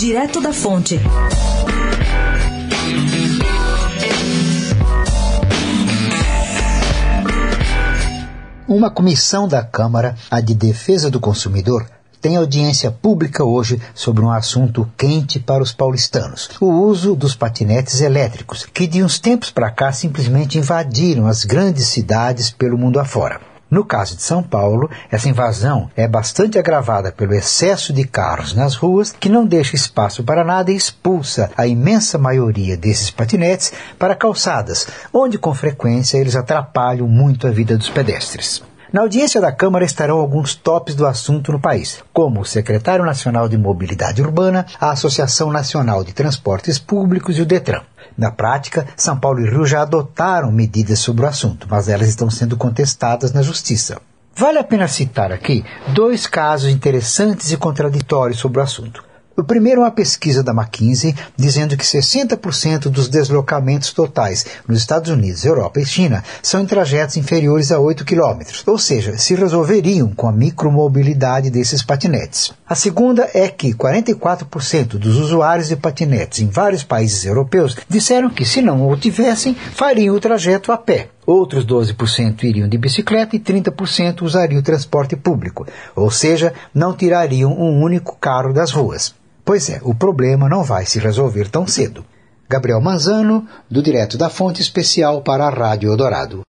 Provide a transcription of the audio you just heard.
Direto da Fonte. Uma comissão da Câmara, a de Defesa do Consumidor, tem audiência pública hoje sobre um assunto quente para os paulistanos: o uso dos patinetes elétricos, que de uns tempos para cá simplesmente invadiram as grandes cidades pelo mundo afora. No caso de São Paulo, essa invasão é bastante agravada pelo excesso de carros nas ruas, que não deixa espaço para nada e expulsa a imensa maioria desses patinetes para calçadas, onde com frequência eles atrapalham muito a vida dos pedestres. Na audiência da Câmara estarão alguns tops do assunto no país, como o Secretário Nacional de Mobilidade Urbana, a Associação Nacional de Transportes Públicos e o Detran. Na prática, São Paulo e Rio já adotaram medidas sobre o assunto, mas elas estão sendo contestadas na Justiça. Vale a pena citar aqui dois casos interessantes e contraditórios sobre o assunto. O primeiro é uma pesquisa da McKinsey dizendo que 60% dos deslocamentos totais nos Estados Unidos, Europa e China são em trajetos inferiores a 8 km, ou seja, se resolveriam com a micromobilidade desses patinetes. A segunda é que 44% dos usuários de patinetes em vários países europeus disseram que, se não o tivessem, fariam o trajeto a pé. Outros 12% iriam de bicicleta e 30% usariam o transporte público, ou seja, não tirariam um único carro das ruas. Pois é, o problema não vai se resolver tão cedo. Gabriel Manzano, do Direto da Fonte Especial para a Rádio Eldorado.